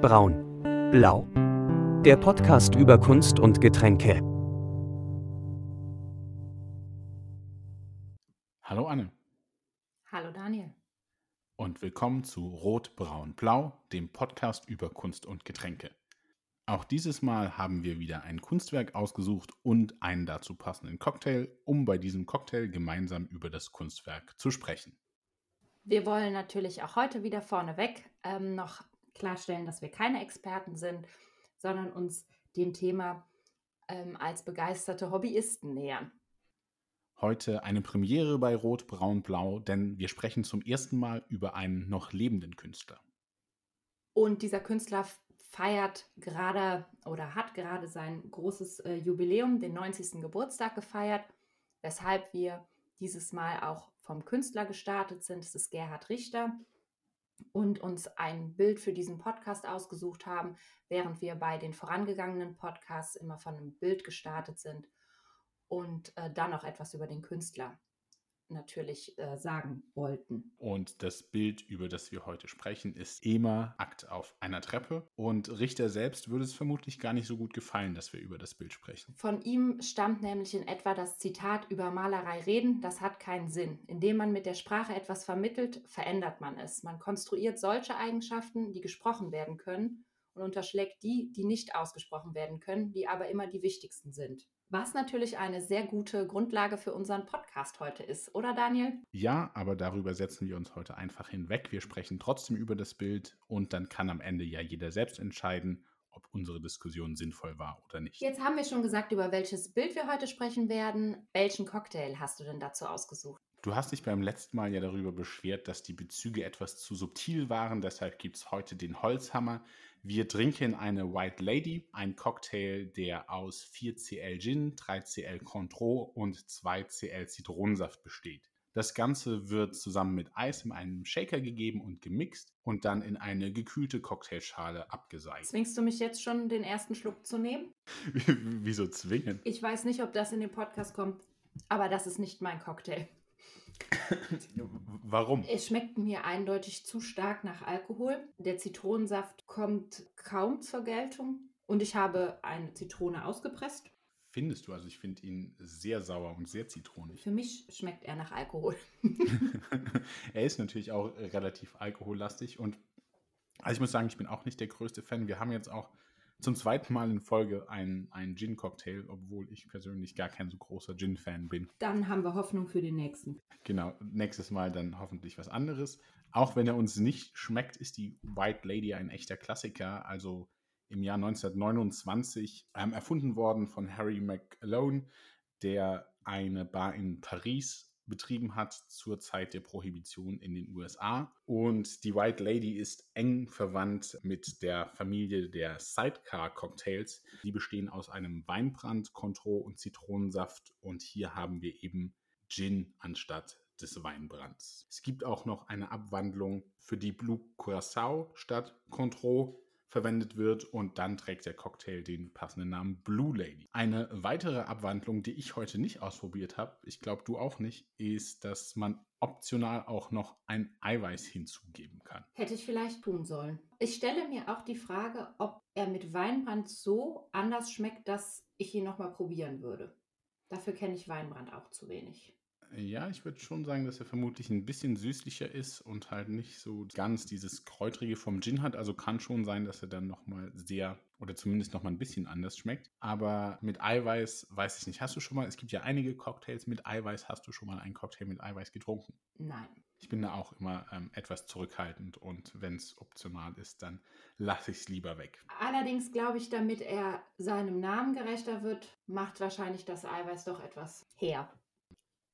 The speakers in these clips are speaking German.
Braun. Blau. Der Podcast über Kunst und Getränke. Hallo Anne Hallo Daniel. und willkommen zu Rot, Braun, Blau, dem Podcast über Kunst und Getränke. Auch dieses Mal haben wir wieder ein Kunstwerk ausgesucht und einen dazu passenden Cocktail, um bei diesem Cocktail gemeinsam über das Kunstwerk zu sprechen. Wir wollen natürlich auch heute wieder vorneweg ähm, noch klarstellen, dass wir keine Experten sind, sondern uns dem Thema ähm, als begeisterte Hobbyisten nähern. Heute eine Premiere bei Rot, Braun, Blau, denn wir sprechen zum ersten Mal über einen noch lebenden Künstler. Und dieser Künstler feiert gerade oder hat gerade sein großes äh, Jubiläum, den 90. Geburtstag gefeiert, weshalb wir dieses Mal auch vom Künstler gestartet sind. Es ist Gerhard Richter und uns ein Bild für diesen Podcast ausgesucht haben, während wir bei den vorangegangenen Podcasts immer von einem Bild gestartet sind und äh, dann noch etwas über den Künstler natürlich äh, sagen wollten. Und das Bild, über das wir heute sprechen, ist Ema Akt auf einer Treppe. Und Richter selbst würde es vermutlich gar nicht so gut gefallen, dass wir über das Bild sprechen. Von ihm stammt nämlich in etwa das Zitat über Malerei reden, das hat keinen Sinn. Indem man mit der Sprache etwas vermittelt, verändert man es. Man konstruiert solche Eigenschaften, die gesprochen werden können und unterschlägt die, die nicht ausgesprochen werden können, die aber immer die wichtigsten sind. Was natürlich eine sehr gute Grundlage für unseren Podcast heute ist, oder Daniel? Ja, aber darüber setzen wir uns heute einfach hinweg. Wir sprechen trotzdem über das Bild und dann kann am Ende ja jeder selbst entscheiden, ob unsere Diskussion sinnvoll war oder nicht. Jetzt haben wir schon gesagt, über welches Bild wir heute sprechen werden. Welchen Cocktail hast du denn dazu ausgesucht? Du hast dich beim letzten Mal ja darüber beschwert, dass die Bezüge etwas zu subtil waren. Deshalb gibt es heute den Holzhammer. Wir trinken eine White Lady, ein Cocktail, der aus 4cl Gin, 3cl Cointreau und 2cl Zitronensaft besteht. Das Ganze wird zusammen mit Eis in einen Shaker gegeben und gemixt und dann in eine gekühlte Cocktailschale abgeseilt. Zwingst du mich jetzt schon, den ersten Schluck zu nehmen? Wieso zwingen? Ich weiß nicht, ob das in den Podcast kommt, aber das ist nicht mein Cocktail. Warum? Es schmeckt mir eindeutig zu stark nach Alkohol. Der Zitronensaft kommt kaum zur Geltung und ich habe eine Zitrone ausgepresst. Findest du? Also ich finde ihn sehr sauer und sehr zitronig. Für mich schmeckt er nach Alkohol. er ist natürlich auch relativ alkohollastig und also ich muss sagen, ich bin auch nicht der größte Fan. Wir haben jetzt auch zum zweiten Mal in Folge einen, einen Gin-Cocktail, obwohl ich persönlich gar kein so großer Gin-Fan bin. Dann haben wir Hoffnung für den nächsten. Genau, nächstes Mal dann hoffentlich was anderes. Auch wenn er uns nicht schmeckt, ist die White Lady ein echter Klassiker. Also im Jahr 1929 ähm, erfunden worden von Harry McAlone, der eine Bar in Paris betrieben hat zur Zeit der Prohibition in den USA. Und die White Lady ist eng verwandt mit der Familie der Sidecar-Cocktails. Die bestehen aus einem Weinbrand, Cointreau und Zitronensaft. Und hier haben wir eben Gin anstatt des Weinbrands. Es gibt auch noch eine Abwandlung, für die Blue Curacao statt Cointreau verwendet wird und dann trägt der Cocktail den passenden Namen Blue Lady. Eine weitere Abwandlung, die ich heute nicht ausprobiert habe, ich glaube du auch nicht, ist, dass man optional auch noch ein Eiweiß hinzugeben kann. Hätte ich vielleicht tun sollen. Ich stelle mir auch die Frage, ob er mit Weinbrand so anders schmeckt, dass ich ihn nochmal probieren würde. Dafür kenne ich Weinbrand auch zu wenig. Ja, ich würde schon sagen, dass er vermutlich ein bisschen süßlicher ist und halt nicht so ganz dieses Kräutrige vom Gin hat. Also kann schon sein, dass er dann nochmal sehr oder zumindest nochmal ein bisschen anders schmeckt. Aber mit Eiweiß weiß ich nicht. Hast du schon mal, es gibt ja einige Cocktails mit Eiweiß. Hast du schon mal einen Cocktail mit Eiweiß getrunken? Nein. Ich bin da auch immer ähm, etwas zurückhaltend und wenn es optional ist, dann lasse ich es lieber weg. Allerdings glaube ich, damit er seinem Namen gerechter wird, macht wahrscheinlich das Eiweiß doch etwas her.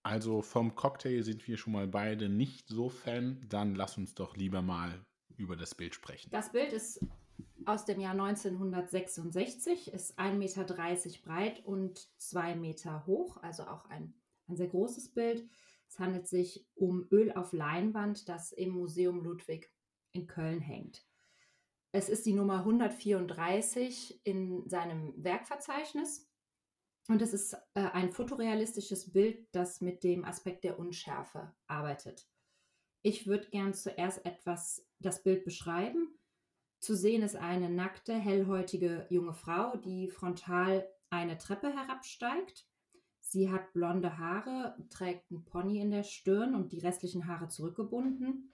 Also vom Cocktail sind wir schon mal beide nicht so Fan. Dann lass uns doch lieber mal über das Bild sprechen. Das Bild ist aus dem Jahr 1966, ist 1,30 Meter breit und 2 Meter hoch, also auch ein, ein sehr großes Bild. Es handelt sich um Öl auf Leinwand, das im Museum Ludwig in Köln hängt. Es ist die Nummer 134 in seinem Werkverzeichnis und es ist äh, ein fotorealistisches Bild, das mit dem Aspekt der Unschärfe arbeitet. Ich würde gern zuerst etwas das Bild beschreiben, Zu sehen ist eine nackte, hellhäutige junge Frau, die frontal eine Treppe herabsteigt. Sie hat blonde Haare, trägt einen Pony in der Stirn und die restlichen Haare zurückgebunden.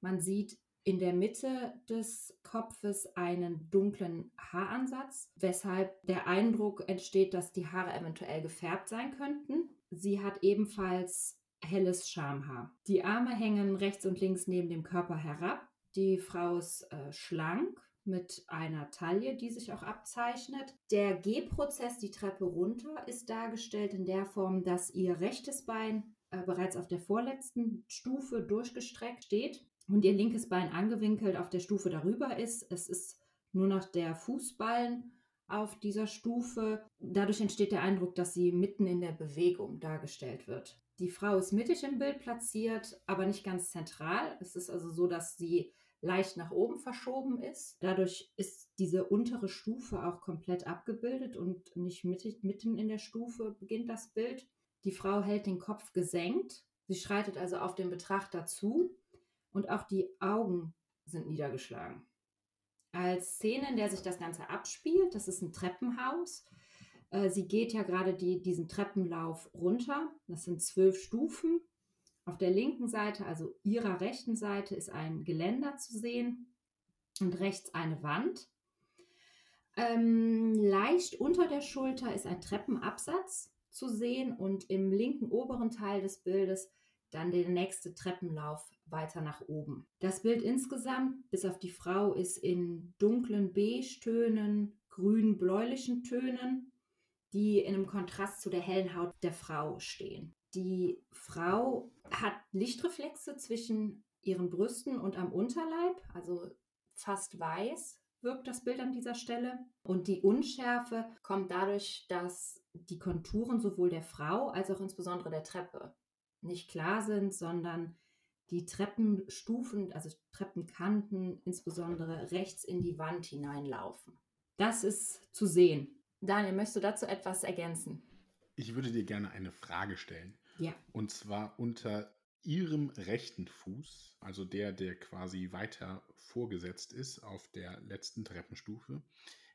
Man sieht in der Mitte des Kopfes einen dunklen Haaransatz, weshalb der Eindruck entsteht, dass die Haare eventuell gefärbt sein könnten. Sie hat ebenfalls helles Schamhaar. Die Arme hängen rechts und links neben dem Körper herab. Die Frau ist äh, schlank mit einer Taille, die sich auch abzeichnet. Der Gehprozess, die Treppe runter, ist dargestellt in der Form, dass ihr rechtes Bein äh, bereits auf der vorletzten Stufe durchgestreckt steht und ihr linkes Bein angewinkelt auf der Stufe darüber ist. Es ist nur noch der Fußballen auf dieser Stufe. Dadurch entsteht der Eindruck, dass sie mitten in der Bewegung dargestellt wird. Die Frau ist mittig im Bild platziert, aber nicht ganz zentral. Es ist also so, dass sie leicht nach oben verschoben ist. Dadurch ist diese untere Stufe auch komplett abgebildet und nicht mittig, mitten in der Stufe beginnt das Bild. Die Frau hält den Kopf gesenkt. Sie schreitet also auf den Betrachter zu und auch die Augen sind niedergeschlagen. Als Szene, in der sich das Ganze abspielt, das ist ein Treppenhaus. Äh, sie geht ja gerade die, diesen Treppenlauf runter. Das sind zwölf Stufen. Auf der linken Seite, also ihrer rechten Seite, ist ein Geländer zu sehen und rechts eine Wand. Ähm, leicht unter der Schulter ist ein Treppenabsatz zu sehen und im linken oberen Teil des Bildes dann der nächste Treppenlauf weiter nach oben. Das Bild insgesamt, bis auf die Frau, ist in dunklen Beige-Tönen, grün-bläulichen Tönen, die in einem Kontrast zu der hellen Haut der Frau stehen. Die Frau hat Lichtreflexe zwischen ihren Brüsten und am Unterleib, also fast weiß wirkt das Bild an dieser Stelle. Und die Unschärfe kommt dadurch, dass die Konturen sowohl der Frau als auch insbesondere der Treppe nicht klar sind, sondern die Treppenstufen, also Treppenkanten, insbesondere rechts in die Wand hineinlaufen. Das ist zu sehen. Daniel, möchtest du dazu etwas ergänzen? Ich würde dir gerne eine Frage stellen. Ja. Und zwar unter Ihrem rechten Fuß, also der, der quasi weiter vorgesetzt ist auf der letzten Treppenstufe,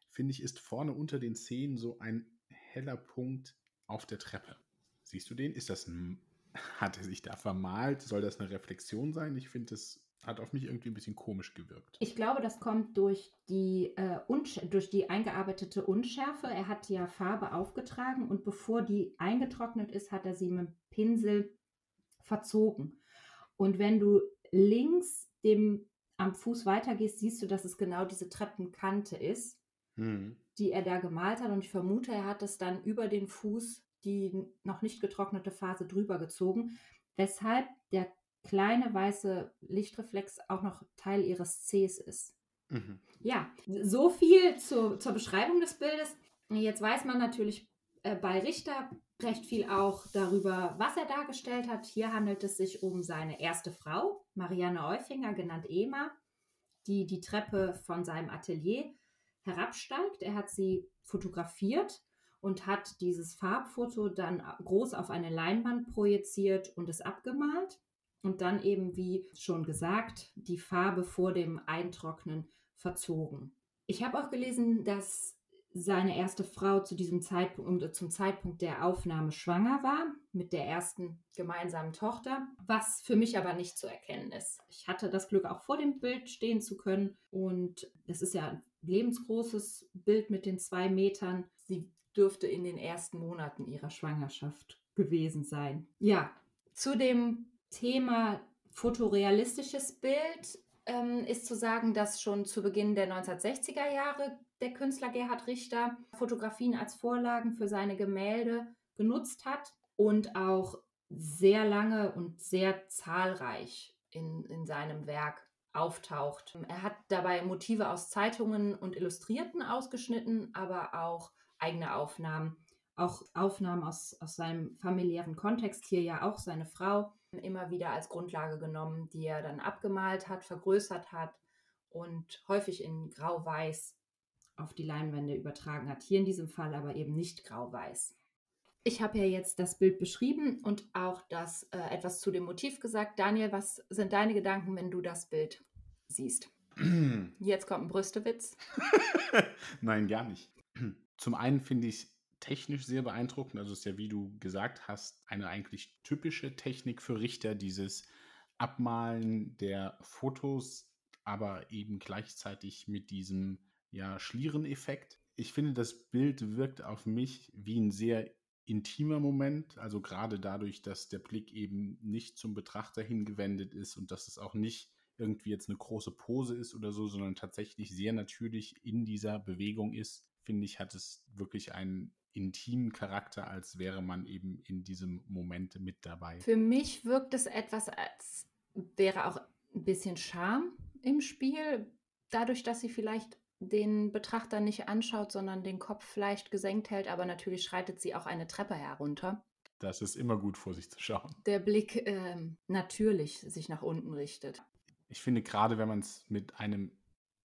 finde ich, ist vorne unter den Zehen so ein heller Punkt auf der Treppe. Siehst du den? Ist das ein hat er sich da vermalt? Soll das eine Reflexion sein? Ich finde, das hat auf mich irgendwie ein bisschen komisch gewirkt. Ich glaube, das kommt durch die, äh, durch die eingearbeitete Unschärfe. Er hat ja Farbe aufgetragen und bevor die eingetrocknet ist, hat er sie mit dem Pinsel verzogen. Und wenn du links dem am Fuß weitergehst, siehst du, dass es genau diese Treppenkante ist, hm. die er da gemalt hat. Und ich vermute, er hat es dann über den Fuß die noch nicht getrocknete Phase drüber gezogen, weshalb der kleine weiße Lichtreflex auch noch Teil ihres Cs ist. Mhm. Ja, so viel zu, zur Beschreibung des Bildes. Jetzt weiß man natürlich äh, bei Richter recht viel auch darüber, was er dargestellt hat. Hier handelt es sich um seine erste Frau, Marianne Eufinger, genannt Ema, die die Treppe von seinem Atelier herabsteigt. Er hat sie fotografiert und hat dieses Farbfoto dann groß auf eine Leinwand projiziert und es abgemalt und dann eben, wie schon gesagt, die Farbe vor dem Eintrocknen verzogen. Ich habe auch gelesen, dass seine erste Frau zu diesem Zeitpunkt, zum Zeitpunkt der Aufnahme schwanger war mit der ersten gemeinsamen Tochter, was für mich aber nicht zu erkennen ist. Ich hatte das Glück, auch vor dem Bild stehen zu können und es ist ja ein lebensgroßes Bild mit den zwei Metern. Sie dürfte in den ersten Monaten ihrer Schwangerschaft gewesen sein. Ja, zu dem Thema fotorealistisches Bild ähm, ist zu sagen, dass schon zu Beginn der 1960er Jahre der Künstler Gerhard Richter Fotografien als Vorlagen für seine Gemälde genutzt hat und auch sehr lange und sehr zahlreich in, in seinem Werk auftaucht. Er hat dabei Motive aus Zeitungen und Illustrierten ausgeschnitten, aber auch eigene Aufnahmen, auch Aufnahmen aus, aus seinem familiären Kontext, hier ja auch seine Frau, immer wieder als Grundlage genommen, die er dann abgemalt hat, vergrößert hat und häufig in grau-weiß auf die Leinwände übertragen hat. Hier in diesem Fall aber eben nicht grau-weiß. Ich habe ja jetzt das Bild beschrieben und auch das äh, etwas zu dem Motiv gesagt. Daniel, was sind deine Gedanken, wenn du das Bild siehst? Jetzt kommt ein Brüstewitz. Nein, gar nicht. Zum einen finde ich es technisch sehr beeindruckend. Also es ist ja, wie du gesagt hast, eine eigentlich typische Technik für Richter, dieses Abmalen der Fotos, aber eben gleichzeitig mit diesem ja, Schliereneffekt. Ich finde, das Bild wirkt auf mich wie ein sehr intimer Moment, also gerade dadurch, dass der Blick eben nicht zum Betrachter hingewendet ist und dass es auch nicht irgendwie jetzt eine große Pose ist oder so, sondern tatsächlich sehr natürlich in dieser Bewegung ist, finde ich, hat es wirklich einen intimen Charakter, als wäre man eben in diesem Moment mit dabei. Für mich wirkt es etwas, als wäre auch ein bisschen Charme im Spiel, dadurch, dass sie vielleicht den Betrachter nicht anschaut, sondern den Kopf vielleicht gesenkt hält, aber natürlich schreitet sie auch eine Treppe herunter. Das ist immer gut vor sich zu schauen. Der Blick ähm, natürlich sich nach unten richtet. Ich finde gerade, wenn man es mit einem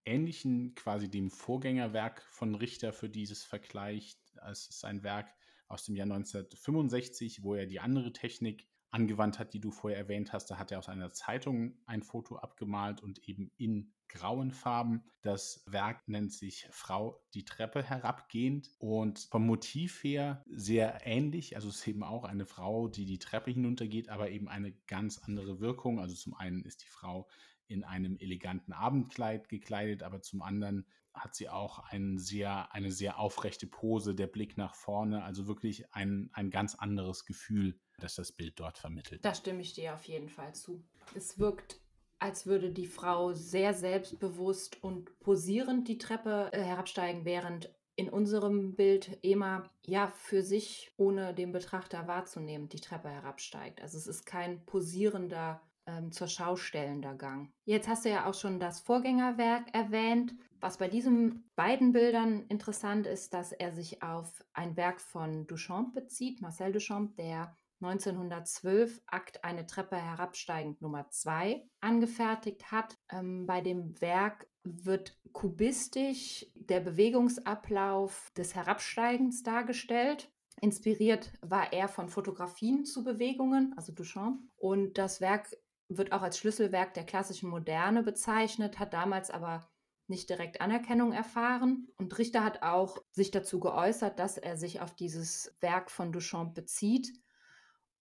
ähnlichen, quasi dem Vorgängerwerk von Richter für dieses vergleicht, es ist ein Werk aus dem Jahr 1965, wo er die andere Technik angewandt hat, die du vorher erwähnt hast. Da hat er aus einer Zeitung ein Foto abgemalt und eben in grauen Farben. Das Werk nennt sich Frau die Treppe herabgehend und vom Motiv her sehr ähnlich. Also es ist eben auch eine Frau, die die Treppe hinuntergeht, aber eben eine ganz andere Wirkung. Also zum einen ist die Frau in einem eleganten Abendkleid gekleidet, aber zum anderen hat sie auch ein sehr, eine sehr aufrechte Pose, der Blick nach vorne, also wirklich ein, ein ganz anderes Gefühl, das das Bild dort vermittelt. Da stimme ich dir auf jeden Fall zu. Es wirkt, als würde die Frau sehr selbstbewusst und posierend die Treppe äh, herabsteigen, während in unserem Bild Ema ja für sich, ohne den Betrachter wahrzunehmen, die Treppe herabsteigt. Also es ist kein posierender ähm, zur Schau stellender Gang. Jetzt hast du ja auch schon das Vorgängerwerk erwähnt. Was bei diesen beiden Bildern interessant ist, dass er sich auf ein Werk von Duchamp bezieht, Marcel Duchamp, der 1912 Akt eine Treppe herabsteigend Nummer 2 angefertigt hat. Ähm, bei dem Werk wird kubistisch der Bewegungsablauf des Herabsteigens dargestellt. Inspiriert war er von Fotografien zu Bewegungen, also Duchamp. Und das Werk wird auch als Schlüsselwerk der klassischen Moderne bezeichnet, hat damals aber nicht direkt Anerkennung erfahren. Und Richter hat auch sich dazu geäußert, dass er sich auf dieses Werk von Duchamp bezieht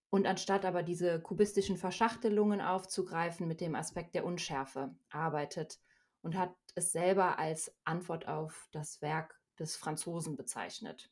und anstatt aber diese kubistischen Verschachtelungen aufzugreifen, mit dem Aspekt der Unschärfe arbeitet und hat es selber als Antwort auf das Werk des Franzosen bezeichnet.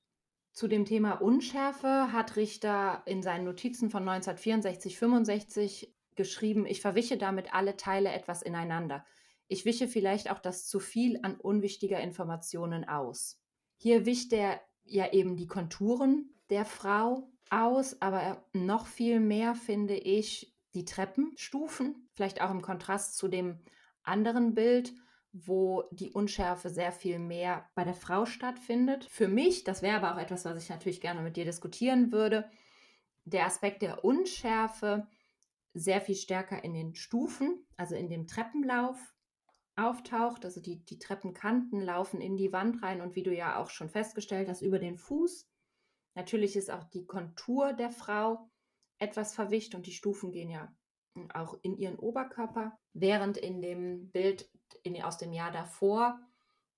Zu dem Thema Unschärfe hat Richter in seinen Notizen von 1964-65 geschrieben, ich verwische damit alle Teile etwas ineinander. Ich wische vielleicht auch das zu viel an unwichtiger Informationen aus. Hier wischt er ja eben die Konturen der Frau aus, aber noch viel mehr finde ich die Treppenstufen, vielleicht auch im Kontrast zu dem anderen Bild, wo die Unschärfe sehr viel mehr bei der Frau stattfindet. Für mich, das wäre aber auch etwas, was ich natürlich gerne mit dir diskutieren würde, der Aspekt der Unschärfe sehr viel stärker in den Stufen, also in dem Treppenlauf auftaucht. Also die, die Treppenkanten laufen in die Wand rein und wie du ja auch schon festgestellt hast, über den Fuß. Natürlich ist auch die Kontur der Frau etwas verwischt und die Stufen gehen ja auch in ihren Oberkörper, während in dem Bild in, aus dem Jahr davor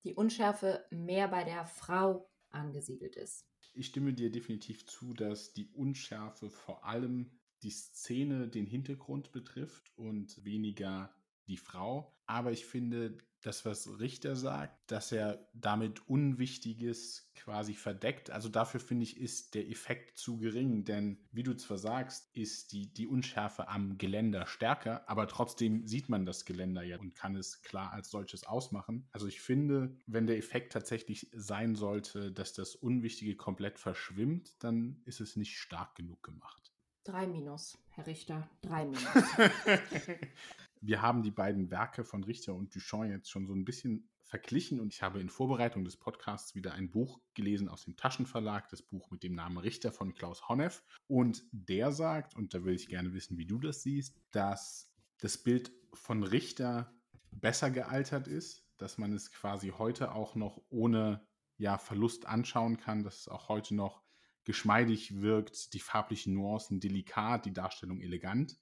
die Unschärfe mehr bei der Frau angesiedelt ist. Ich stimme dir definitiv zu, dass die Unschärfe vor allem die Szene den Hintergrund betrifft und weniger die Frau. Aber ich finde, das, was Richter sagt, dass er damit Unwichtiges quasi verdeckt, also dafür finde ich, ist der Effekt zu gering, denn wie du zwar sagst, ist die, die Unschärfe am Geländer stärker, aber trotzdem sieht man das Geländer ja und kann es klar als solches ausmachen. Also ich finde, wenn der Effekt tatsächlich sein sollte, dass das Unwichtige komplett verschwimmt, dann ist es nicht stark genug gemacht. Drei Minus, Herr Richter, drei Minus. Wir haben die beiden Werke von Richter und Duchamp jetzt schon so ein bisschen verglichen und ich habe in Vorbereitung des Podcasts wieder ein Buch gelesen aus dem Taschenverlag, das Buch mit dem Namen Richter von Klaus Honneff. Und der sagt, und da will ich gerne wissen, wie du das siehst, dass das Bild von Richter besser gealtert ist, dass man es quasi heute auch noch ohne ja, Verlust anschauen kann, dass es auch heute noch geschmeidig wirkt, die farblichen Nuancen delikat, die Darstellung elegant.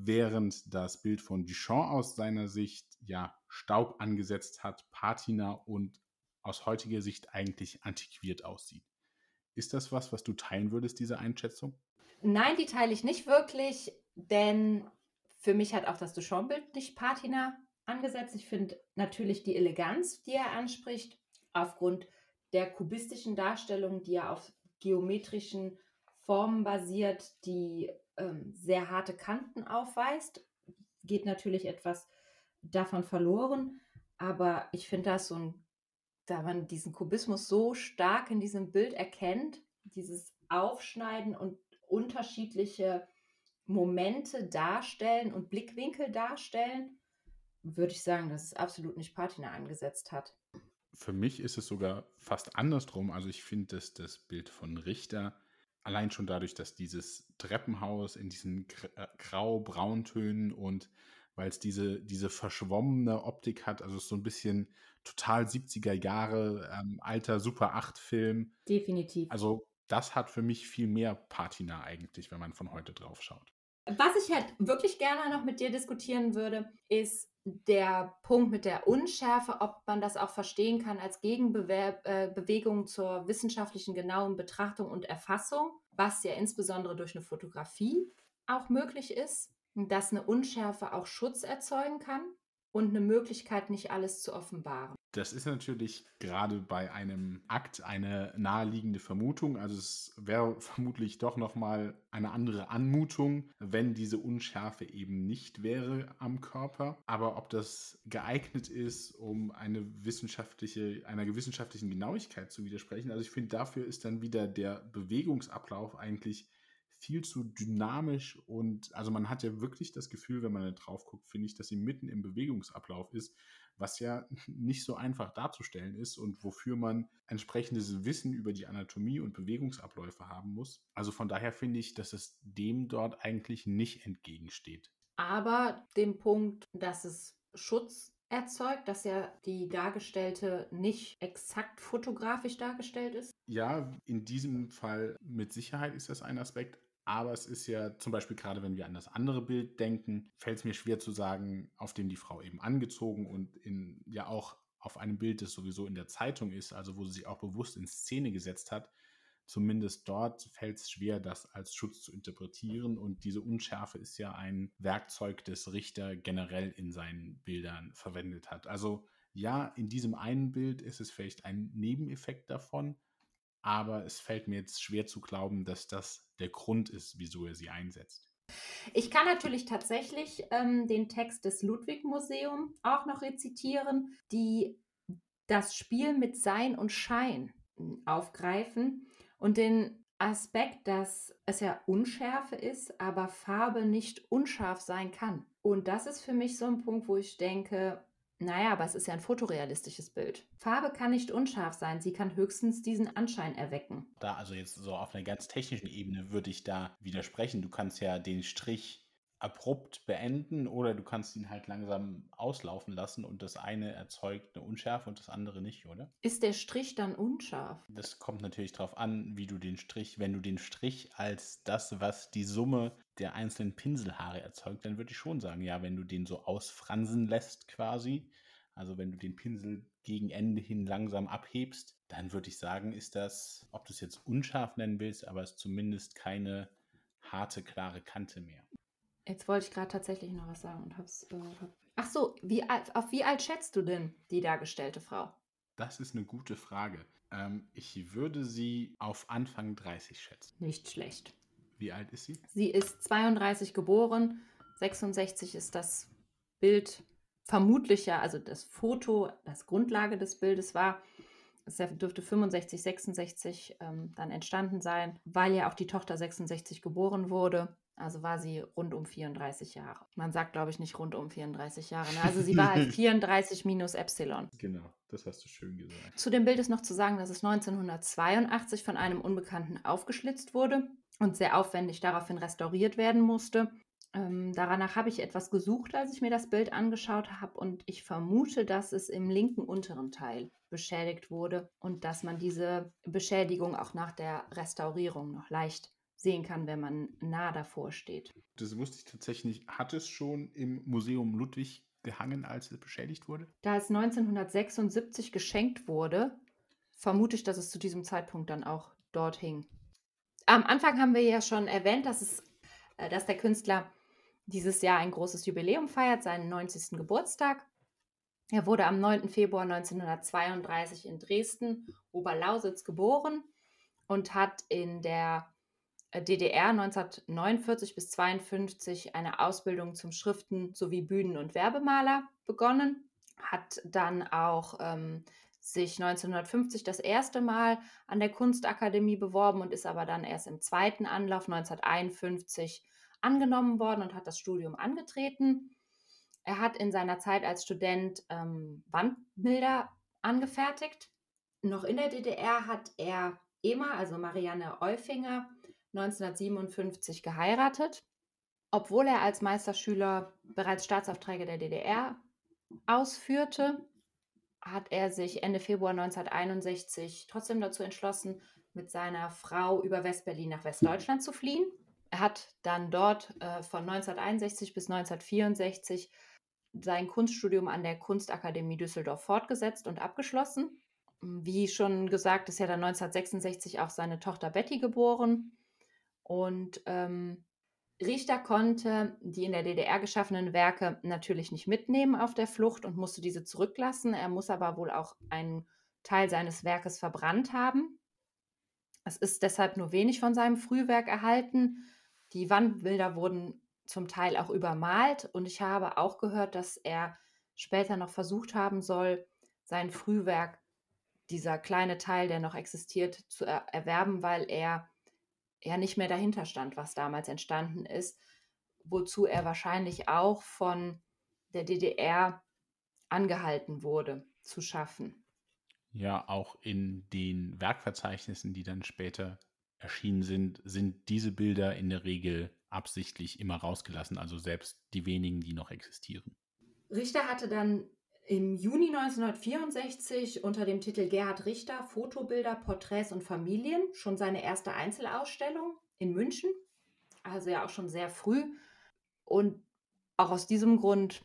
während das Bild von Duchamp aus seiner Sicht ja Staub angesetzt hat, Patina und aus heutiger Sicht eigentlich antiquiert aussieht. Ist das was, was du teilen würdest, diese Einschätzung? Nein, die teile ich nicht wirklich, denn für mich hat auch das Duchamp-Bild nicht Patina angesetzt. Ich finde natürlich die Eleganz, die er anspricht, aufgrund der kubistischen Darstellung, die er auf geometrischen Formen basiert, die ähm, sehr harte Kanten aufweist, geht natürlich etwas davon verloren. Aber ich finde das so ein, da man diesen Kubismus so stark in diesem Bild erkennt, dieses Aufschneiden und unterschiedliche Momente darstellen und Blickwinkel darstellen, würde ich sagen, dass es absolut nicht Patina angesetzt hat. Für mich ist es sogar fast andersrum. Also ich finde, dass das Bild von Richter allein schon dadurch, dass dieses Treppenhaus in diesen äh, grau-brauntönen und weil es diese, diese verschwommene Optik hat, also so ein bisschen total 70er Jahre, ähm, alter Super 8-Film. Definitiv. Also das hat für mich viel mehr Patina eigentlich, wenn man von heute drauf schaut. Was ich halt wirklich gerne noch mit dir diskutieren würde, ist der Punkt mit der Unschärfe, ob man das auch verstehen kann als Gegenbewegung äh, zur wissenschaftlichen genauen Betrachtung und Erfassung, was ja insbesondere durch eine Fotografie auch möglich ist, dass eine Unschärfe auch Schutz erzeugen kann und eine Möglichkeit, nicht alles zu offenbaren. Das ist natürlich gerade bei einem Akt eine naheliegende Vermutung. Also es wäre vermutlich doch nochmal eine andere Anmutung, wenn diese Unschärfe eben nicht wäre am Körper. Aber ob das geeignet ist, um eine wissenschaftliche, einer wissenschaftlichen Genauigkeit zu widersprechen, also ich finde, dafür ist dann wieder der Bewegungsablauf eigentlich viel zu dynamisch und also man hat ja wirklich das Gefühl, wenn man da drauf guckt, finde ich, dass sie mitten im Bewegungsablauf ist, was ja nicht so einfach darzustellen ist und wofür man entsprechendes Wissen über die Anatomie und Bewegungsabläufe haben muss. Also von daher finde ich, dass es dem dort eigentlich nicht entgegensteht. Aber dem Punkt, dass es Schutz erzeugt, dass ja die Dargestellte nicht exakt fotografisch dargestellt ist? Ja, in diesem Fall mit Sicherheit ist das ein Aspekt, aber es ist ja zum Beispiel gerade, wenn wir an das andere Bild denken, fällt es mir schwer zu sagen, auf dem die Frau eben angezogen und in, ja auch auf einem Bild, das sowieso in der Zeitung ist, also wo sie sich auch bewusst in Szene gesetzt hat. Zumindest dort fällt es schwer, das als Schutz zu interpretieren. Und diese Unschärfe ist ja ein Werkzeug, das Richter generell in seinen Bildern verwendet hat. Also ja, in diesem einen Bild ist es vielleicht ein Nebeneffekt davon, aber es fällt mir jetzt schwer zu glauben, dass das der Grund ist, wieso er sie einsetzt. Ich kann natürlich tatsächlich ähm, den Text des Ludwig-Museum auch noch rezitieren, die das Spiel mit Sein und Schein hm, aufgreifen und den Aspekt, dass es ja Unschärfe ist, aber Farbe nicht unscharf sein kann. Und das ist für mich so ein Punkt, wo ich denke, naja, aber es ist ja ein fotorealistisches Bild. Farbe kann nicht unscharf sein, sie kann höchstens diesen Anschein erwecken. Da, also jetzt so auf einer ganz technischen Ebene würde ich da widersprechen. Du kannst ja den Strich abrupt beenden oder du kannst ihn halt langsam auslaufen lassen und das eine erzeugt eine Unschärfe und das andere nicht, oder? Ist der Strich dann unscharf? Das kommt natürlich darauf an, wie du den Strich, wenn du den Strich als das, was die Summe der einzelnen Pinselhaare erzeugt, dann würde ich schon sagen, ja, wenn du den so ausfransen lässt quasi, also wenn du den Pinsel gegen Ende hin langsam abhebst, dann würde ich sagen, ist das, ob du es jetzt unscharf nennen willst, aber es ist zumindest keine harte, klare Kante mehr. Jetzt wollte ich gerade tatsächlich noch was sagen und hab's. Äh, hab... Ach so, wie alt, auf wie alt schätzt du denn die dargestellte Frau? Das ist eine gute Frage. Ähm, ich würde sie auf Anfang 30 schätzen. Nicht schlecht. Wie alt ist sie? Sie ist 32 geboren, 66 ist das Bild vermutlich ja, also das Foto, das Grundlage des Bildes war. Es dürfte 65, 66 ähm, dann entstanden sein, weil ja auch die Tochter 66 geboren wurde. Also war sie rund um 34 Jahre. Man sagt, glaube ich, nicht rund um 34 Jahre. Ne? Also sie war halt 34 minus Epsilon. Genau, das hast du schön gesagt. Zu dem Bild ist noch zu sagen, dass es 1982 von einem Unbekannten aufgeschlitzt wurde und sehr aufwendig daraufhin restauriert werden musste. Ähm, danach habe ich etwas gesucht, als ich mir das Bild angeschaut habe und ich vermute, dass es im linken unteren Teil beschädigt wurde und dass man diese Beschädigung auch nach der Restaurierung noch leicht sehen kann, wenn man nah davor steht. Das wusste ich tatsächlich nicht. Hat es schon im Museum Ludwig gehangen, als es beschädigt wurde? Da es 1976 geschenkt wurde, vermute ich, dass es zu diesem Zeitpunkt dann auch dort hing. Am Anfang haben wir ja schon erwähnt, dass, es, äh, dass der Künstler dieses Jahr ein großes Jubiläum feiert, seinen 90. Geburtstag. Er wurde am 9. Februar 1932 in Dresden, Oberlausitz, geboren und hat in der DDR 1949 bis 1952 eine Ausbildung zum Schriften- sowie Bühnen- und Werbemaler begonnen, hat dann auch ähm, sich 1950 das erste Mal an der Kunstakademie beworben und ist aber dann erst im zweiten Anlauf 1951 angenommen worden und hat das Studium angetreten. Er hat in seiner Zeit als Student ähm, Wandbilder angefertigt. Noch in der DDR hat er EMA, also Marianne Eufinger, 1957 geheiratet. Obwohl er als Meisterschüler bereits Staatsaufträge der DDR ausführte, hat er sich Ende Februar 1961 trotzdem dazu entschlossen, mit seiner Frau über Westberlin nach Westdeutschland zu fliehen. Er hat dann dort äh, von 1961 bis 1964 sein Kunststudium an der Kunstakademie Düsseldorf fortgesetzt und abgeschlossen. Wie schon gesagt, ist ja dann 1966 auch seine Tochter Betty geboren. Und ähm, Richter konnte die in der DDR geschaffenen Werke natürlich nicht mitnehmen auf der Flucht und musste diese zurücklassen. Er muss aber wohl auch einen Teil seines Werkes verbrannt haben. Es ist deshalb nur wenig von seinem Frühwerk erhalten. Die Wandbilder wurden zum Teil auch übermalt und ich habe auch gehört, dass er später noch versucht haben soll, sein Frühwerk, dieser kleine Teil, der noch existiert, zu er erwerben, weil er ja nicht mehr dahinter stand, was damals entstanden ist, wozu er wahrscheinlich auch von der DDR angehalten wurde zu schaffen. Ja, auch in den Werkverzeichnissen, die dann später erschienen sind, sind diese Bilder in der Regel absichtlich immer rausgelassen, also selbst die wenigen, die noch existieren. Richter hatte dann im Juni 1964 unter dem Titel Gerhard Richter Fotobilder, Porträts und Familien schon seine erste Einzelausstellung in München. Also ja auch schon sehr früh. Und auch aus diesem Grund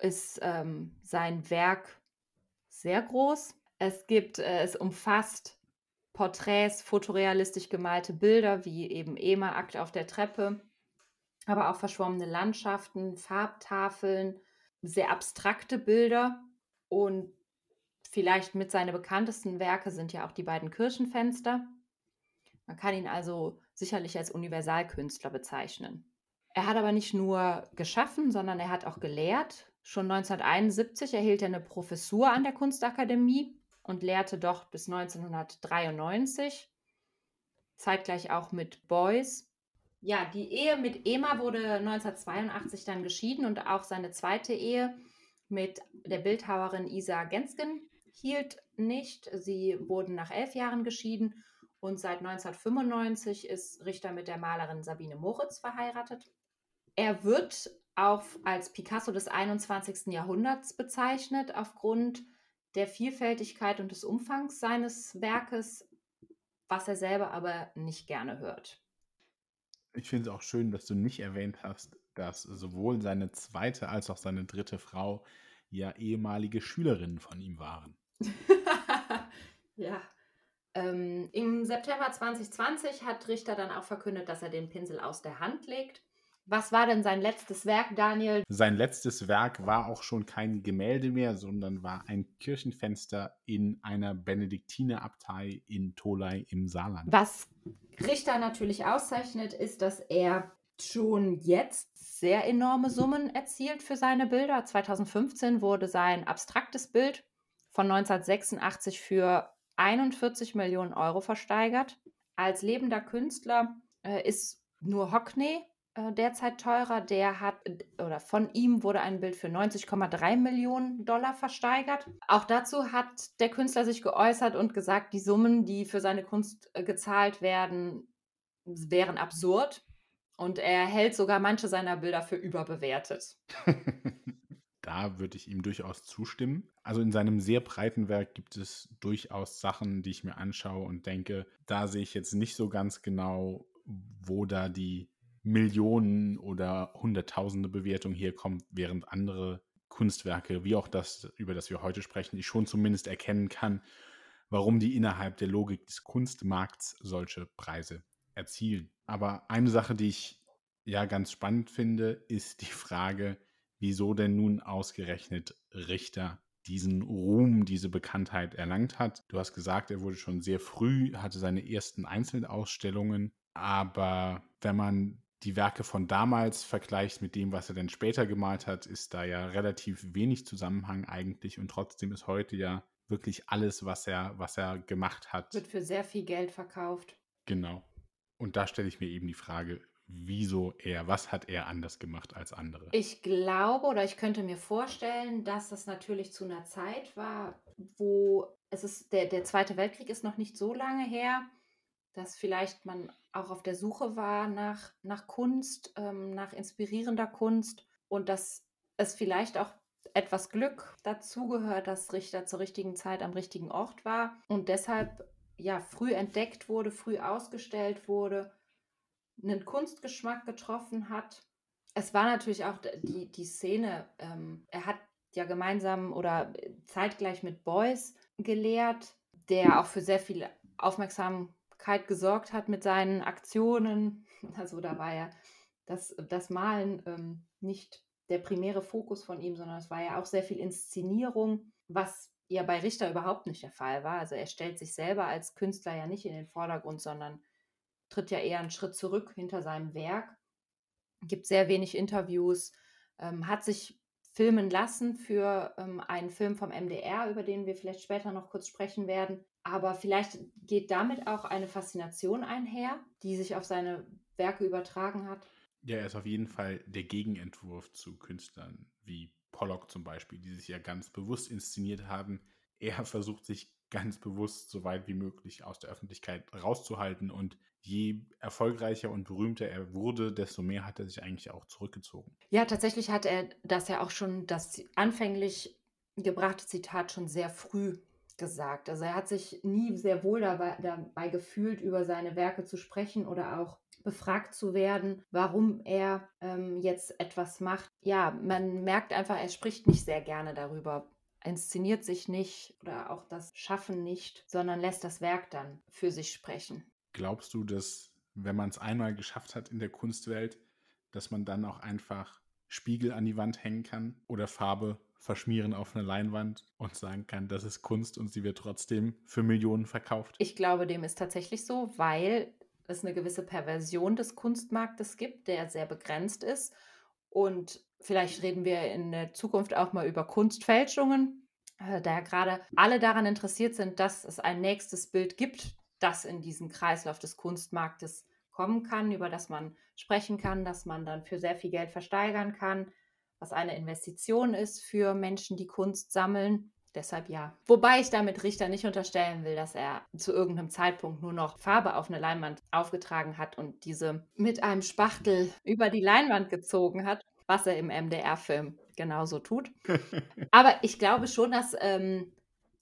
ist ähm, sein Werk sehr groß. Es gibt, äh, es umfasst Porträts, fotorealistisch gemalte Bilder, wie eben Ema Akt auf der Treppe, aber auch verschwommene Landschaften, Farbtafeln, sehr abstrakte Bilder und vielleicht mit seinen bekanntesten Werke sind ja auch die beiden Kirchenfenster. Man kann ihn also sicherlich als Universalkünstler bezeichnen. Er hat aber nicht nur geschaffen, sondern er hat auch gelehrt. Schon 1971 erhielt er eine Professur an der Kunstakademie und lehrte dort bis 1993, zeitgleich auch mit Beuys ja, die Ehe mit Ema wurde 1982 dann geschieden und auch seine zweite Ehe mit der Bildhauerin Isa Gensken hielt nicht. Sie wurden nach elf Jahren geschieden und seit 1995 ist Richter mit der Malerin Sabine Moritz verheiratet. Er wird auch als Picasso des 21. Jahrhunderts bezeichnet, aufgrund der Vielfältigkeit und des Umfangs seines Werkes, was er selber aber nicht gerne hört. Ich finde es auch schön, dass du nicht erwähnt hast, dass sowohl seine zweite als auch seine dritte Frau ja ehemalige Schülerinnen von ihm waren. ja. Ähm, Im September 2020 hat Richter dann auch verkündet, dass er den Pinsel aus der Hand legt. Was war denn sein letztes Werk, Daniel? Sein letztes Werk war auch schon kein Gemälde mehr, sondern war ein Kirchenfenster in einer Benediktinerabtei in Tolai im Saarland. Was Richter natürlich auszeichnet, ist, dass er schon jetzt sehr enorme Summen erzielt für seine Bilder. 2015 wurde sein abstraktes Bild von 1986 für 41 Millionen Euro versteigert. Als lebender Künstler äh, ist nur Hockney derzeit teurer. Der hat, oder von ihm wurde ein Bild für 90,3 Millionen Dollar versteigert. Auch dazu hat der Künstler sich geäußert und gesagt, die Summen, die für seine Kunst äh, gezahlt werden, wären absurd. Und er hält sogar manche seiner Bilder für überbewertet. da würde ich ihm durchaus zustimmen. Also in seinem sehr breiten Werk gibt es durchaus Sachen, die ich mir anschaue und denke, da sehe ich jetzt nicht so ganz genau, wo da die Millionen oder Hunderttausende Bewertung hier kommt, während andere Kunstwerke, wie auch das, über das wir heute sprechen, ich schon zumindest erkennen kann, warum die innerhalb der Logik des Kunstmarkts solche Preise erzielen. Aber eine Sache, die ich ja ganz spannend finde, ist die Frage, wieso denn nun ausgerechnet Richter diesen Ruhm, diese Bekanntheit erlangt hat. Du hast gesagt, er wurde schon sehr früh, hatte seine ersten Einzelausstellungen, aber wenn man die Werke von damals vergleicht mit dem, was er dann später gemalt hat, ist da ja relativ wenig Zusammenhang eigentlich und trotzdem ist heute ja wirklich alles, was er, was er gemacht hat. Wird für sehr viel Geld verkauft. Genau. Und da stelle ich mir eben die Frage, wieso er, was hat er anders gemacht als andere? Ich glaube oder ich könnte mir vorstellen, dass das natürlich zu einer Zeit war, wo es ist, der, der Zweite Weltkrieg ist noch nicht so lange her, dass vielleicht man auch auf der Suche war nach, nach Kunst, ähm, nach inspirierender Kunst und dass es vielleicht auch etwas Glück dazugehört, dass Richter zur richtigen Zeit am richtigen Ort war und deshalb ja früh entdeckt wurde, früh ausgestellt wurde einen Kunstgeschmack getroffen hat. Es war natürlich auch die, die Szene, ähm, er hat ja gemeinsam oder zeitgleich mit Beuys gelehrt, der auch für sehr viel Aufmerksamkeit gesorgt hat mit seinen Aktionen. Also da war ja das, das Malen ähm, nicht der primäre Fokus von ihm, sondern es war ja auch sehr viel Inszenierung, was ja bei Richter überhaupt nicht der Fall war. Also er stellt sich selber als Künstler ja nicht in den Vordergrund, sondern tritt ja eher einen Schritt zurück hinter seinem Werk, gibt sehr wenig Interviews, ähm, hat sich filmen lassen für ähm, einen Film vom MDR, über den wir vielleicht später noch kurz sprechen werden. Aber vielleicht geht damit auch eine Faszination einher, die sich auf seine Werke übertragen hat. Ja, er ist auf jeden Fall der Gegenentwurf zu Künstlern wie Pollock zum Beispiel, die sich ja ganz bewusst inszeniert haben. Er versucht sich ganz bewusst so weit wie möglich aus der Öffentlichkeit rauszuhalten und je erfolgreicher und berühmter er wurde, desto mehr hat er sich eigentlich auch zurückgezogen. Ja, tatsächlich hat er das ja auch schon, das anfänglich gebrachte Zitat schon sehr früh gesagt. Also er hat sich nie sehr wohl dabei, dabei gefühlt, über seine Werke zu sprechen oder auch befragt zu werden, warum er ähm, jetzt etwas macht. Ja, man merkt einfach, er spricht nicht sehr gerne darüber, inszeniert sich nicht oder auch das Schaffen nicht, sondern lässt das Werk dann für sich sprechen. Glaubst du, dass wenn man es einmal geschafft hat in der Kunstwelt, dass man dann auch einfach Spiegel an die Wand hängen kann oder Farbe verschmieren auf eine Leinwand und sagen kann, das ist Kunst und sie wird trotzdem für Millionen verkauft? Ich glaube, dem ist tatsächlich so, weil es eine gewisse Perversion des Kunstmarktes gibt, der sehr begrenzt ist. Und vielleicht reden wir in der Zukunft auch mal über Kunstfälschungen, äh, da ja gerade alle daran interessiert sind, dass es ein nächstes Bild gibt, das in diesen Kreislauf des Kunstmarktes kommen kann, über das man sprechen kann, das man dann für sehr viel Geld versteigern kann, was eine Investition ist für Menschen, die Kunst sammeln. Deshalb ja. Wobei ich damit Richter nicht unterstellen will, dass er zu irgendeinem Zeitpunkt nur noch Farbe auf eine Leinwand aufgetragen hat und diese mit einem Spachtel über die Leinwand gezogen hat, was er im MDR-Film genauso tut. Aber ich glaube schon, dass ähm,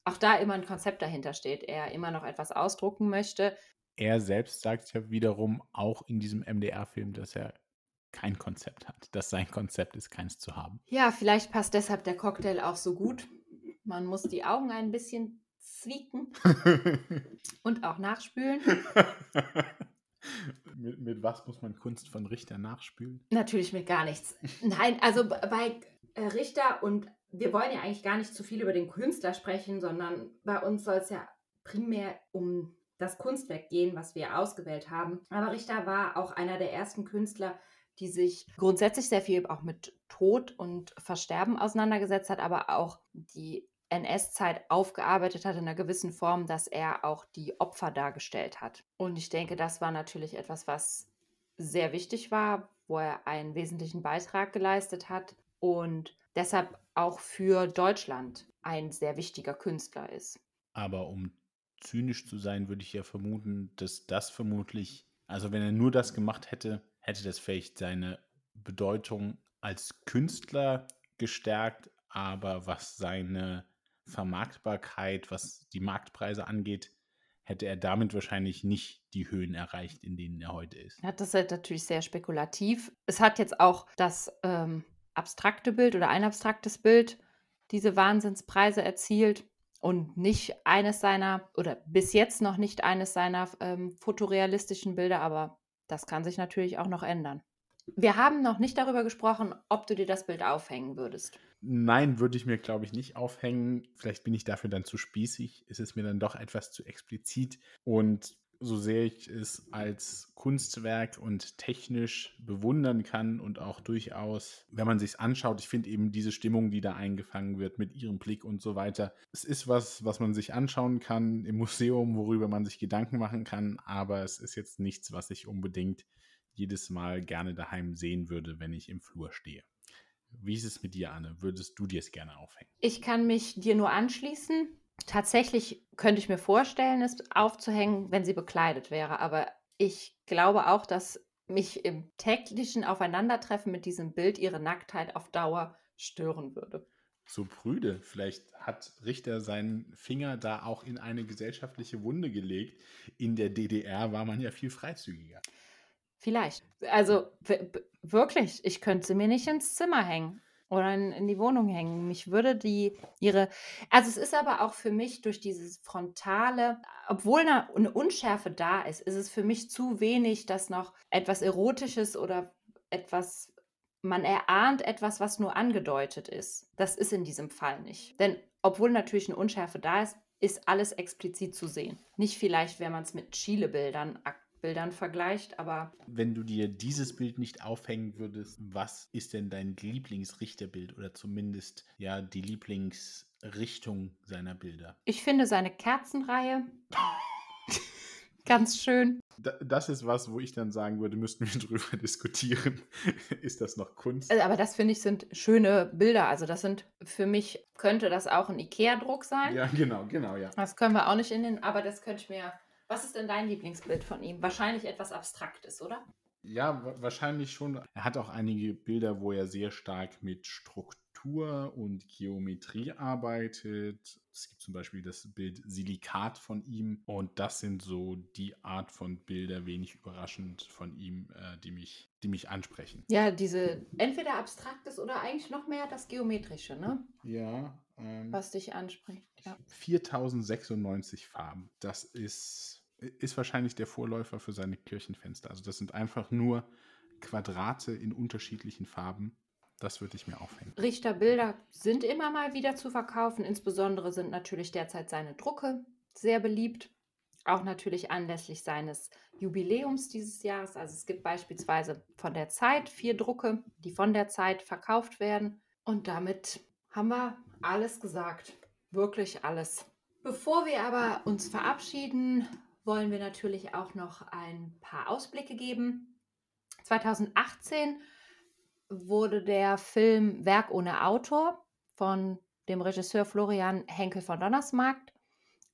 auch da immer ein Konzept dahinter steht, er immer noch etwas ausdrucken möchte. Er selbst sagt ja wiederum auch in diesem MDR-Film, dass er kein Konzept hat, dass sein Konzept ist, keins zu haben. Ja, vielleicht passt deshalb der Cocktail auch so gut. Man muss die Augen ein bisschen zwieken und auch nachspülen. mit, mit, was muss man Kunst von Richter nachspülen? Natürlich mit gar nichts. Nein, also bei äh, Richter und wir wollen ja eigentlich gar nicht zu viel über den Künstler sprechen, sondern bei uns soll es ja primär um das Kunstwerk gehen, was wir ausgewählt haben. Aber Richter war auch einer der ersten Künstler, die sich grundsätzlich sehr viel auch mit Tod und Versterben auseinandergesetzt hat, aber auch die NS-Zeit aufgearbeitet hat in einer gewissen Form, dass er auch die Opfer dargestellt hat. Und ich denke, das war natürlich etwas, was sehr wichtig war, wo er einen wesentlichen Beitrag geleistet hat. Und deshalb auch für Deutschland ein sehr wichtiger Künstler ist. Aber um zynisch zu sein, würde ich ja vermuten, dass das vermutlich, also wenn er nur das gemacht hätte, hätte das vielleicht seine Bedeutung als Künstler gestärkt, aber was seine Vermarktbarkeit, was die Marktpreise angeht, hätte er damit wahrscheinlich nicht die Höhen erreicht, in denen er heute ist. Ja, das ist halt natürlich sehr spekulativ. Es hat jetzt auch das ähm, abstrakte Bild oder ein abstraktes Bild diese Wahnsinnspreise erzielt und nicht eines seiner, oder bis jetzt noch nicht eines seiner ähm, fotorealistischen Bilder, aber das kann sich natürlich auch noch ändern. Wir haben noch nicht darüber gesprochen, ob du dir das Bild aufhängen würdest. Nein, würde ich mir, glaube ich, nicht aufhängen. Vielleicht bin ich dafür dann zu spießig. Ist es mir dann doch etwas zu explizit. Und so sehr ich es als Kunstwerk und technisch bewundern kann und auch durchaus, wenn man sich anschaut, ich finde eben diese Stimmung, die da eingefangen wird mit ihrem Blick und so weiter. Es ist was, was man sich anschauen kann im Museum, worüber man sich Gedanken machen kann, aber es ist jetzt nichts, was ich unbedingt jedes Mal gerne daheim sehen würde, wenn ich im Flur stehe. Wie ist es mit dir, Anne? Würdest du dir es gerne aufhängen? Ich kann mich dir nur anschließen. Tatsächlich könnte ich mir vorstellen, es aufzuhängen, wenn sie bekleidet wäre. Aber ich glaube auch, dass mich im täglichen Aufeinandertreffen mit diesem Bild ihre Nacktheit auf Dauer stören würde. So prüde. Vielleicht hat Richter seinen Finger da auch in eine gesellschaftliche Wunde gelegt. In der DDR war man ja viel freizügiger. Vielleicht. Also wirklich, ich könnte sie mir nicht ins Zimmer hängen oder in, in, die Wohnung hängen. Mich würde die ihre. Also es ist aber auch für mich durch dieses frontale, obwohl eine, eine Unschärfe da ist, ist es für mich zu wenig, dass noch etwas Erotisches oder etwas man erahnt etwas, was nur angedeutet ist. Das ist in diesem Fall nicht. Denn obwohl natürlich eine Unschärfe da ist, ist alles explizit zu sehen. Nicht vielleicht, wenn man es mit Chile-Bildern Bildern vergleicht, aber. Wenn du dir dieses Bild nicht aufhängen würdest, was ist denn dein Lieblingsrichterbild oder zumindest ja die Lieblingsrichtung seiner Bilder? Ich finde seine Kerzenreihe ganz schön. Das ist was, wo ich dann sagen würde, müssten wir drüber diskutieren. ist das noch Kunst? Also, aber das finde ich sind schöne Bilder. Also das sind für mich könnte das auch ein Ikea-Druck sein. Ja, genau, genau, ja. Das können wir auch nicht in den, aber das könnte ich mir was ist denn dein Lieblingsbild von ihm? Wahrscheinlich etwas Abstraktes, oder? Ja, wahrscheinlich schon. Er hat auch einige Bilder, wo er sehr stark mit Struktur und Geometrie arbeitet. Es gibt zum Beispiel das Bild Silikat von ihm. Und das sind so die Art von Bilder, wenig überraschend von ihm, äh, die, mich, die mich ansprechen. Ja, diese entweder abstraktes oder eigentlich noch mehr das Geometrische, ne? Ja. Ähm, Was dich anspricht. Ja. 4096 Farben. Das ist ist wahrscheinlich der Vorläufer für seine Kirchenfenster. Also das sind einfach nur Quadrate in unterschiedlichen Farben. Das würde ich mir aufhängen. Richterbilder sind immer mal wieder zu verkaufen. Insbesondere sind natürlich derzeit seine Drucke sehr beliebt. Auch natürlich anlässlich seines Jubiläums dieses Jahres. Also es gibt beispielsweise von der Zeit vier Drucke, die von der Zeit verkauft werden. Und damit haben wir alles gesagt. Wirklich alles. Bevor wir aber uns verabschieden, wollen wir natürlich auch noch ein paar Ausblicke geben. 2018 wurde der Film Werk ohne Autor von dem Regisseur Florian Henkel von Donnersmarkt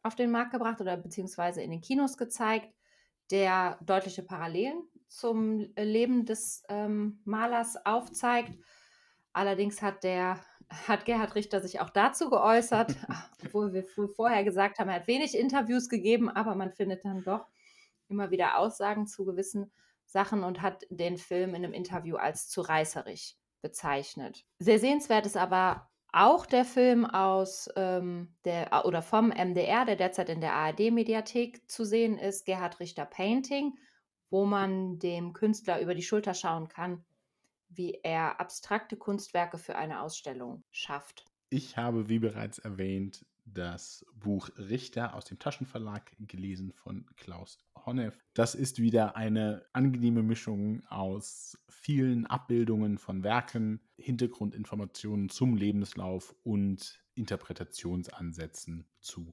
auf den Markt gebracht oder beziehungsweise in den Kinos gezeigt, der deutliche Parallelen zum Leben des ähm, Malers aufzeigt. Allerdings hat der hat Gerhard Richter sich auch dazu geäußert, obwohl wir vorher gesagt haben, er hat wenig Interviews gegeben, aber man findet dann doch immer wieder Aussagen zu gewissen Sachen und hat den Film in einem Interview als zu reißerig bezeichnet. Sehr sehenswert ist aber auch der Film aus ähm, der oder vom MDR, der derzeit in der ARD-Mediathek zu sehen ist, Gerhard Richter Painting, wo man dem Künstler über die Schulter schauen kann, wie er abstrakte Kunstwerke für eine Ausstellung schafft. Ich habe, wie bereits erwähnt, das Buch Richter aus dem Taschenverlag gelesen von Klaus Honneff. Das ist wieder eine angenehme Mischung aus vielen Abbildungen von Werken, Hintergrundinformationen zum Lebenslauf und Interpretationsansätzen zu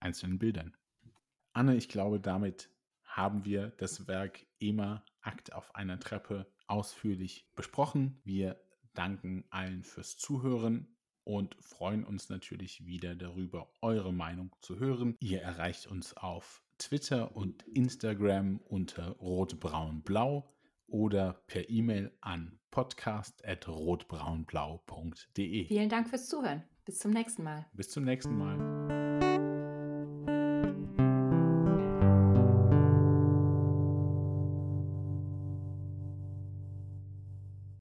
einzelnen Bildern. Anne, ich glaube, damit haben wir das Werk EMA Akt auf einer Treppe ausführlich besprochen. Wir danken allen fürs Zuhören und freuen uns natürlich wieder darüber, eure Meinung zu hören. Ihr erreicht uns auf Twitter und Instagram unter rotbraunblau oder per E-Mail an podcast.rotbraunblau.de. Vielen Dank fürs Zuhören. Bis zum nächsten Mal. Bis zum nächsten Mal.